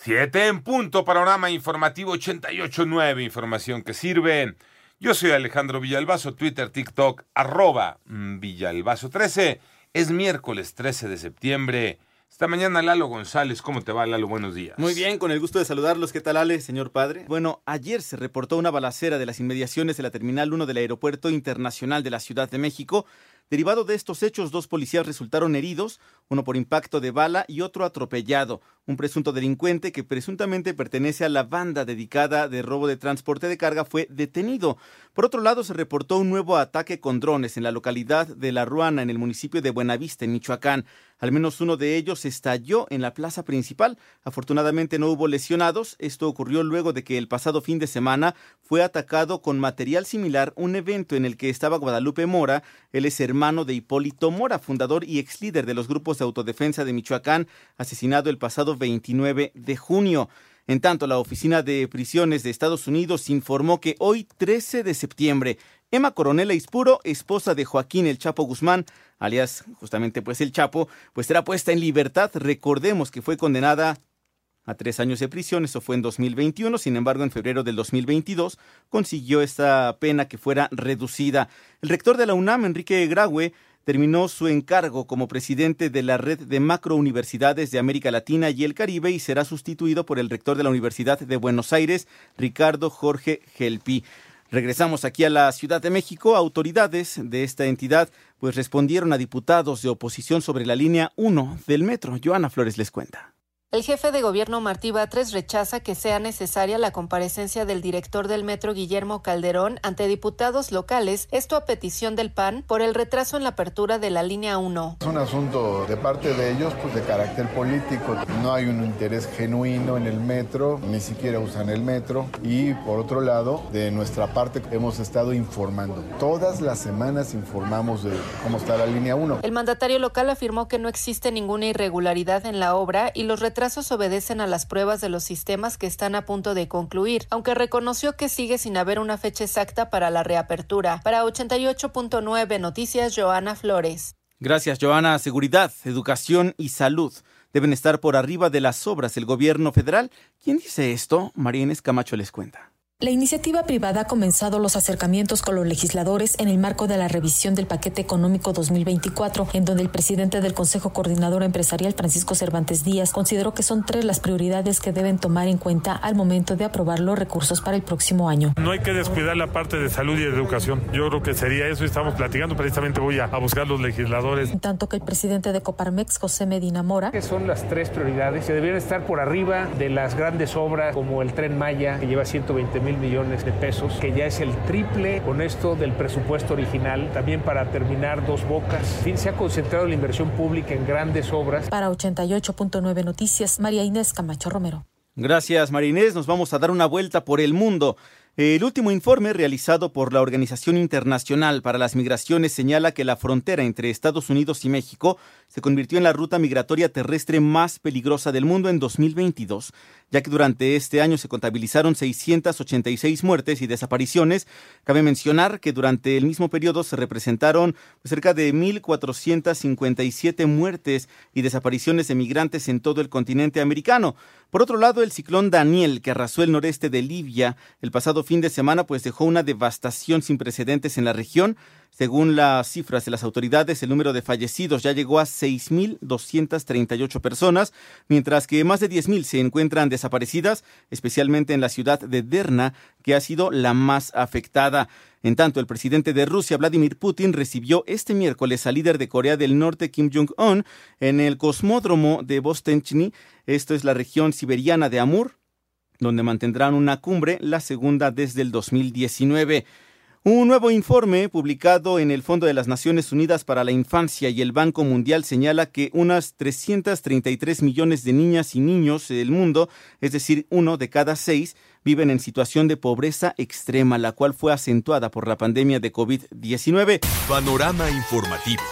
Siete en punto, panorama informativo 88.9, información que sirve. Yo soy Alejandro Villalbazo, Twitter, TikTok, arroba mm, Villalbazo 13. Es miércoles 13 de septiembre. Esta mañana Lalo González, ¿cómo te va Lalo? Buenos días. Muy bien, con el gusto de saludarlos. ¿Qué tal Ale, señor padre? Bueno, ayer se reportó una balacera de las inmediaciones de la Terminal 1 del Aeropuerto Internacional de la Ciudad de México. Derivado de estos hechos, dos policías resultaron heridos, uno por impacto de bala y otro atropellado. Un presunto delincuente que presuntamente pertenece a la banda dedicada de robo de transporte de carga fue detenido. Por otro lado, se reportó un nuevo ataque con drones en la localidad de La Ruana, en el municipio de Buenavista, en Michoacán. Al menos uno de ellos estalló en la plaza principal. Afortunadamente no hubo lesionados. Esto ocurrió luego de que el pasado fin de semana fue atacado con material similar un evento en el que estaba Guadalupe Mora. Él es hermano de Hipólito Mora, fundador y ex líder de los grupos de autodefensa de Michoacán, asesinado el pasado 29 de junio. En tanto, la Oficina de Prisiones de Estados Unidos informó que hoy, 13 de septiembre, Emma Coronel Ispuro, esposa de Joaquín El Chapo Guzmán, alias justamente pues El Chapo, pues será puesta en libertad. Recordemos que fue condenada a tres años de prisión, eso fue en 2021, sin embargo en febrero del 2022 consiguió esta pena que fuera reducida. El rector de la UNAM, Enrique Graue, terminó su encargo como presidente de la red de macrouniversidades de América Latina y el Caribe y será sustituido por el rector de la Universidad de Buenos Aires, Ricardo Jorge Gelpi. Regresamos aquí a la Ciudad de México. Autoridades de esta entidad pues respondieron a diputados de oposición sobre la línea 1 del metro. Joana Flores les cuenta. El jefe de gobierno Martí Batres rechaza que sea necesaria la comparecencia del director del metro Guillermo Calderón ante diputados locales, esto a petición del PAN por el retraso en la apertura de la línea 1. Es un asunto de parte de ellos pues de carácter político. No hay un interés genuino en el metro, ni siquiera usan el metro y por otro lado, de nuestra parte hemos estado informando. Todas las semanas informamos de cómo está la línea 1. El mandatario local afirmó que no existe ninguna irregularidad en la obra y los retrasos obedecen a las pruebas de los sistemas que están a punto de concluir, aunque reconoció que sigue sin haber una fecha exacta para la reapertura. Para 88.9 Noticias, Joana Flores. Gracias, Joana. Seguridad, educación y salud deben estar por arriba de las obras del gobierno federal. ¿Quién dice esto? María Inés Camacho les cuenta. La iniciativa privada ha comenzado los acercamientos con los legisladores en el marco de la revisión del paquete económico 2024, en donde el presidente del Consejo Coordinador Empresarial, Francisco Cervantes Díaz, consideró que son tres las prioridades que deben tomar en cuenta al momento de aprobar los recursos para el próximo año. No hay que descuidar la parte de salud y de educación. Yo creo que sería eso y estamos platicando. Precisamente voy a, a buscar los legisladores. En tanto que el presidente de Coparmex, José Medina Mora, que son las tres prioridades que deberían estar por arriba de las grandes obras como el Tren Maya, que lleva 120 mil millones de pesos, que ya es el triple con esto del presupuesto original, también para terminar dos bocas. En fin, se ha concentrado la inversión pública en grandes obras. Para 88.9 Noticias, María Inés Camacho Romero. Gracias, María Inés. Nos vamos a dar una vuelta por el mundo. El último informe realizado por la Organización Internacional para las Migraciones señala que la frontera entre Estados Unidos y México se convirtió en la ruta migratoria terrestre más peligrosa del mundo en 2022, ya que durante este año se contabilizaron 686 muertes y desapariciones. Cabe mencionar que durante el mismo periodo se representaron cerca de 1.457 muertes y desapariciones de migrantes en todo el continente americano. Por otro lado, el ciclón Daniel, que arrasó el noreste de Libia el pasado fin de semana, pues dejó una devastación sin precedentes en la región. Según las cifras de las autoridades, el número de fallecidos ya llegó a 6.238 personas, mientras que más de 10.000 se encuentran desaparecidas, especialmente en la ciudad de Derna, que ha sido la más afectada. En tanto, el presidente de Rusia, Vladimir Putin, recibió este miércoles al líder de Corea del Norte, Kim Jong-un, en el cosmódromo de Vostenchny, esto es la región siberiana de Amur, donde mantendrán una cumbre, la segunda desde el 2019. Un nuevo informe publicado en el Fondo de las Naciones Unidas para la Infancia y el Banco Mundial señala que unas 333 millones de niñas y niños del mundo, es decir, uno de cada seis, viven en situación de pobreza extrema, la cual fue acentuada por la pandemia de COVID-19. Panorama informativo.